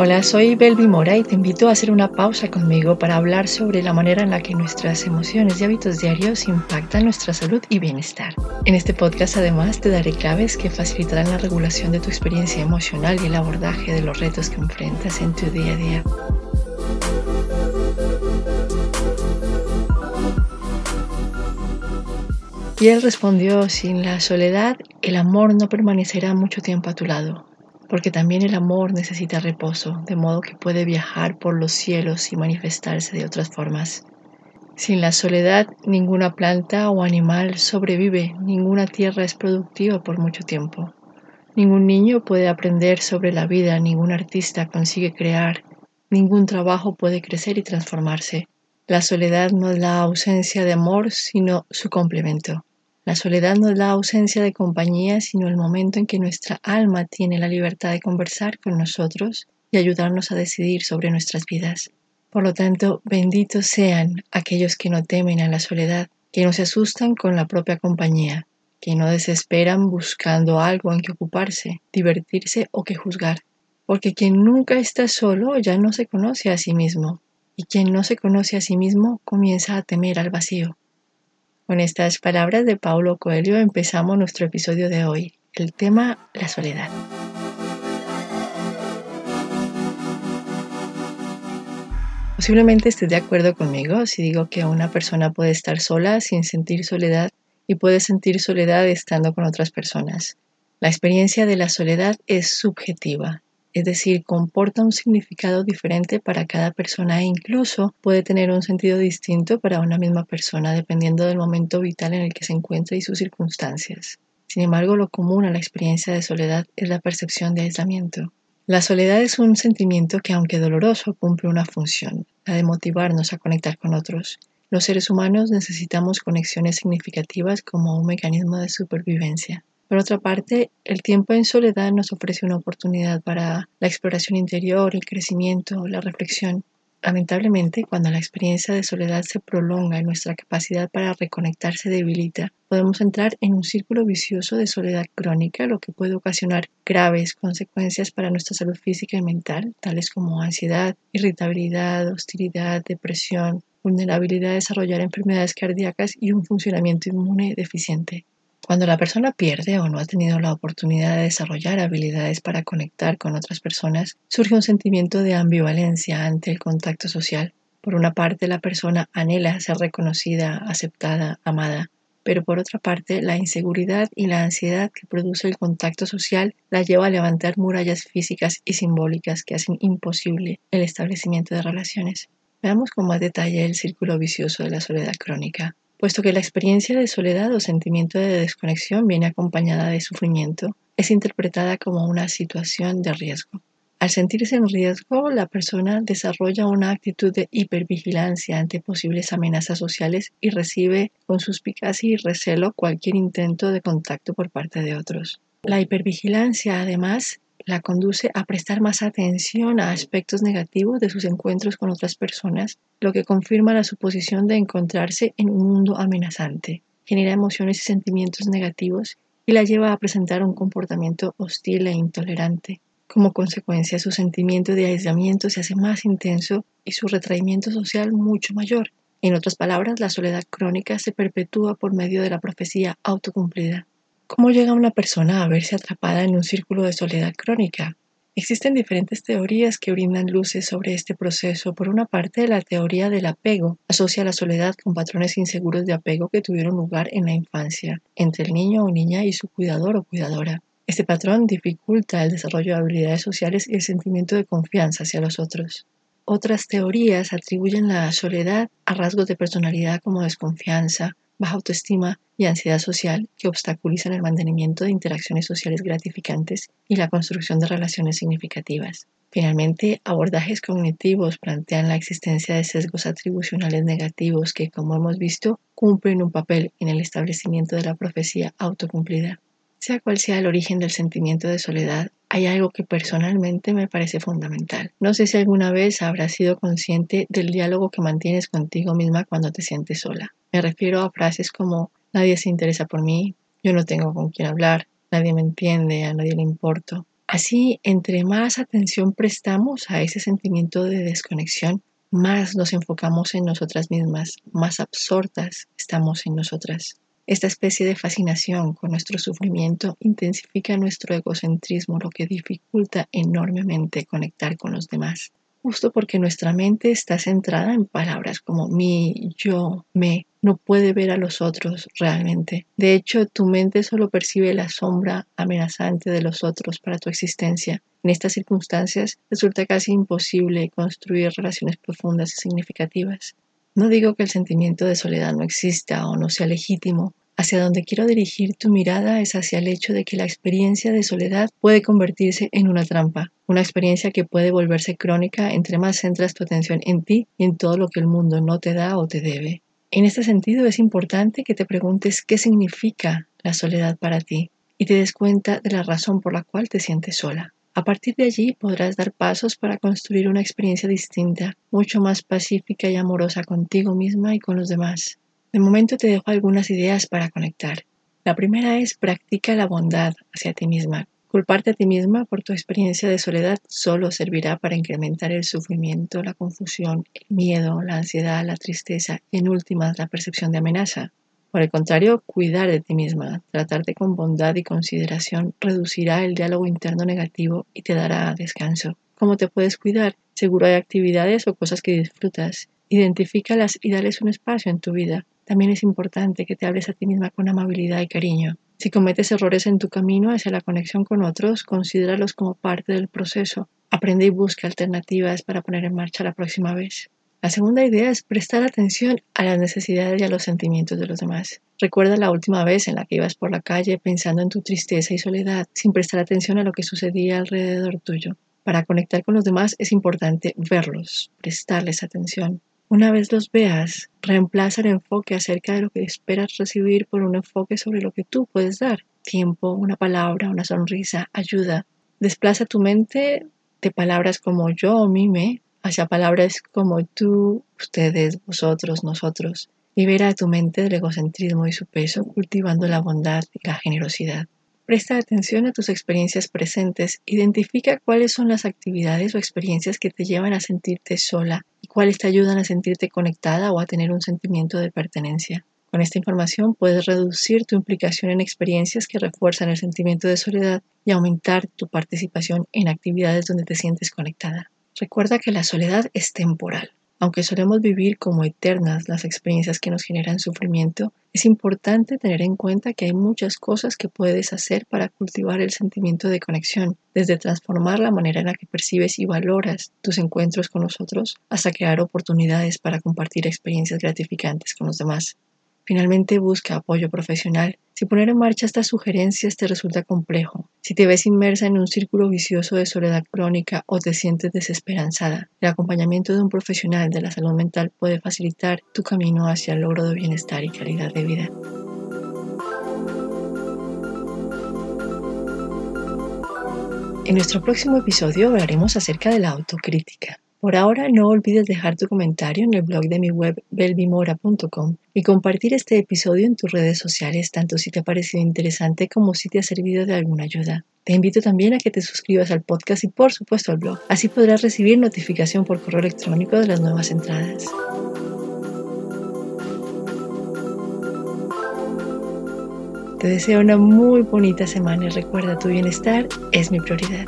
Hola, soy Belvi Mora y te invito a hacer una pausa conmigo para hablar sobre la manera en la que nuestras emociones y hábitos diarios impactan nuestra salud y bienestar. En este podcast además te daré claves que facilitarán la regulación de tu experiencia emocional y el abordaje de los retos que enfrentas en tu día a día. Y él respondió, sin la soledad, el amor no permanecerá mucho tiempo a tu lado porque también el amor necesita reposo, de modo que puede viajar por los cielos y manifestarse de otras formas. Sin la soledad, ninguna planta o animal sobrevive, ninguna tierra es productiva por mucho tiempo. Ningún niño puede aprender sobre la vida, ningún artista consigue crear, ningún trabajo puede crecer y transformarse. La soledad no es la ausencia de amor, sino su complemento. La soledad no es la ausencia de compañía, sino el momento en que nuestra alma tiene la libertad de conversar con nosotros y ayudarnos a decidir sobre nuestras vidas. Por lo tanto, benditos sean aquellos que no temen a la soledad, que no se asustan con la propia compañía, que no desesperan buscando algo en que ocuparse, divertirse o que juzgar. Porque quien nunca está solo ya no se conoce a sí mismo, y quien no se conoce a sí mismo comienza a temer al vacío. Con estas palabras de Paulo Coelho empezamos nuestro episodio de hoy, el tema la soledad. Posiblemente estés de acuerdo conmigo si digo que una persona puede estar sola sin sentir soledad y puede sentir soledad estando con otras personas. La experiencia de la soledad es subjetiva es decir, comporta un significado diferente para cada persona e incluso puede tener un sentido distinto para una misma persona dependiendo del momento vital en el que se encuentra y sus circunstancias. Sin embargo, lo común a la experiencia de soledad es la percepción de aislamiento. La soledad es un sentimiento que, aunque doloroso, cumple una función, la de motivarnos a conectar con otros. Los seres humanos necesitamos conexiones significativas como un mecanismo de supervivencia. Por otra parte, el tiempo en soledad nos ofrece una oportunidad para la exploración interior, el crecimiento, la reflexión. Lamentablemente, cuando la experiencia de soledad se prolonga y nuestra capacidad para reconectar se debilita, podemos entrar en un círculo vicioso de soledad crónica, lo que puede ocasionar graves consecuencias para nuestra salud física y mental, tales como ansiedad, irritabilidad, hostilidad, depresión, vulnerabilidad a desarrollar enfermedades cardíacas y un funcionamiento inmune deficiente. Cuando la persona pierde o no ha tenido la oportunidad de desarrollar habilidades para conectar con otras personas, surge un sentimiento de ambivalencia ante el contacto social. Por una parte, la persona anhela ser reconocida, aceptada, amada, pero por otra parte, la inseguridad y la ansiedad que produce el contacto social la lleva a levantar murallas físicas y simbólicas que hacen imposible el establecimiento de relaciones. Veamos con más detalle el círculo vicioso de la soledad crónica puesto que la experiencia de soledad o sentimiento de desconexión viene acompañada de sufrimiento, es interpretada como una situación de riesgo. Al sentirse en riesgo, la persona desarrolla una actitud de hipervigilancia ante posibles amenazas sociales y recibe con suspicacia y recelo cualquier intento de contacto por parte de otros. La hipervigilancia, además, la conduce a prestar más atención a aspectos negativos de sus encuentros con otras personas, lo que confirma la suposición de encontrarse en un mundo amenazante, genera emociones y sentimientos negativos y la lleva a presentar un comportamiento hostil e intolerante. Como consecuencia, su sentimiento de aislamiento se hace más intenso y su retraimiento social mucho mayor. En otras palabras, la soledad crónica se perpetúa por medio de la profecía autocumplida. ¿Cómo llega una persona a verse atrapada en un círculo de soledad crónica? Existen diferentes teorías que brindan luces sobre este proceso. Por una parte, la teoría del apego asocia la soledad con patrones inseguros de apego que tuvieron lugar en la infancia, entre el niño o niña y su cuidador o cuidadora. Este patrón dificulta el desarrollo de habilidades sociales y el sentimiento de confianza hacia los otros. Otras teorías atribuyen la soledad a rasgos de personalidad como desconfianza, baja autoestima y ansiedad social que obstaculizan el mantenimiento de interacciones sociales gratificantes y la construcción de relaciones significativas. Finalmente, abordajes cognitivos plantean la existencia de sesgos atribucionales negativos que, como hemos visto, cumplen un papel en el establecimiento de la profecía autocumplida. Sea cual sea el origen del sentimiento de soledad, hay algo que personalmente me parece fundamental. No sé si alguna vez habrás sido consciente del diálogo que mantienes contigo misma cuando te sientes sola. Me refiero a frases como nadie se interesa por mí, yo no tengo con quién hablar, nadie me entiende, a nadie le importo. Así, entre más atención prestamos a ese sentimiento de desconexión, más nos enfocamos en nosotras mismas, más absortas estamos en nosotras. Esta especie de fascinación con nuestro sufrimiento intensifica nuestro egocentrismo, lo que dificulta enormemente conectar con los demás. Justo porque nuestra mente está centrada en palabras como mi, yo, me, no puede ver a los otros realmente. De hecho, tu mente solo percibe la sombra amenazante de los otros para tu existencia. En estas circunstancias resulta casi imposible construir relaciones profundas y significativas. No digo que el sentimiento de soledad no exista o no sea legítimo. Hacia donde quiero dirigir tu mirada es hacia el hecho de que la experiencia de soledad puede convertirse en una trampa, una experiencia que puede volverse crónica entre más centras tu atención en ti y en todo lo que el mundo no te da o te debe. En este sentido es importante que te preguntes qué significa la soledad para ti y te des cuenta de la razón por la cual te sientes sola. A partir de allí podrás dar pasos para construir una experiencia distinta, mucho más pacífica y amorosa contigo misma y con los demás. De momento te dejo algunas ideas para conectar. La primera es practica la bondad hacia ti misma. Culparte a ti misma por tu experiencia de soledad solo servirá para incrementar el sufrimiento, la confusión, el miedo, la ansiedad, la tristeza y en últimas la percepción de amenaza. Por el contrario, cuidar de ti misma, tratarte con bondad y consideración reducirá el diálogo interno negativo y te dará descanso. ¿Cómo te puedes cuidar? Seguro hay actividades o cosas que disfrutas. Identifícalas y dales un espacio en tu vida. También es importante que te hables a ti misma con amabilidad y cariño. Si cometes errores en tu camino hacia la conexión con otros, considéralos como parte del proceso. Aprende y busca alternativas para poner en marcha la próxima vez. La segunda idea es prestar atención a las necesidades y a los sentimientos de los demás. Recuerda la última vez en la que ibas por la calle pensando en tu tristeza y soledad, sin prestar atención a lo que sucedía alrededor tuyo. Para conectar con los demás es importante verlos, prestarles atención. Una vez los veas, reemplaza el enfoque acerca de lo que esperas recibir por un enfoque sobre lo que tú puedes dar. Tiempo, una palabra, una sonrisa, ayuda. Desplaza tu mente de palabras como yo o mime hacia palabras como tú, ustedes, vosotros, nosotros. Libera tu mente del egocentrismo y su peso, cultivando la bondad y la generosidad. Presta atención a tus experiencias presentes, identifica cuáles son las actividades o experiencias que te llevan a sentirte sola y cuáles te ayudan a sentirte conectada o a tener un sentimiento de pertenencia. Con esta información puedes reducir tu implicación en experiencias que refuerzan el sentimiento de soledad y aumentar tu participación en actividades donde te sientes conectada. Recuerda que la soledad es temporal. Aunque solemos vivir como eternas las experiencias que nos generan sufrimiento, es importante tener en cuenta que hay muchas cosas que puedes hacer para cultivar el sentimiento de conexión, desde transformar la manera en la que percibes y valoras tus encuentros con los otros, hasta crear oportunidades para compartir experiencias gratificantes con los demás. Finalmente busca apoyo profesional. Si poner en marcha estas sugerencias te resulta complejo, si te ves inmersa en un círculo vicioso de soledad crónica o te sientes desesperanzada, el acompañamiento de un profesional de la salud mental puede facilitar tu camino hacia el logro de bienestar y calidad de vida. En nuestro próximo episodio hablaremos acerca de la autocrítica. Por ahora no olvides dejar tu comentario en el blog de mi web belvimora.com y compartir este episodio en tus redes sociales tanto si te ha parecido interesante como si te ha servido de alguna ayuda. Te invito también a que te suscribas al podcast y por supuesto al blog. Así podrás recibir notificación por correo electrónico de las nuevas entradas. Te deseo una muy bonita semana y recuerda tu bienestar es mi prioridad.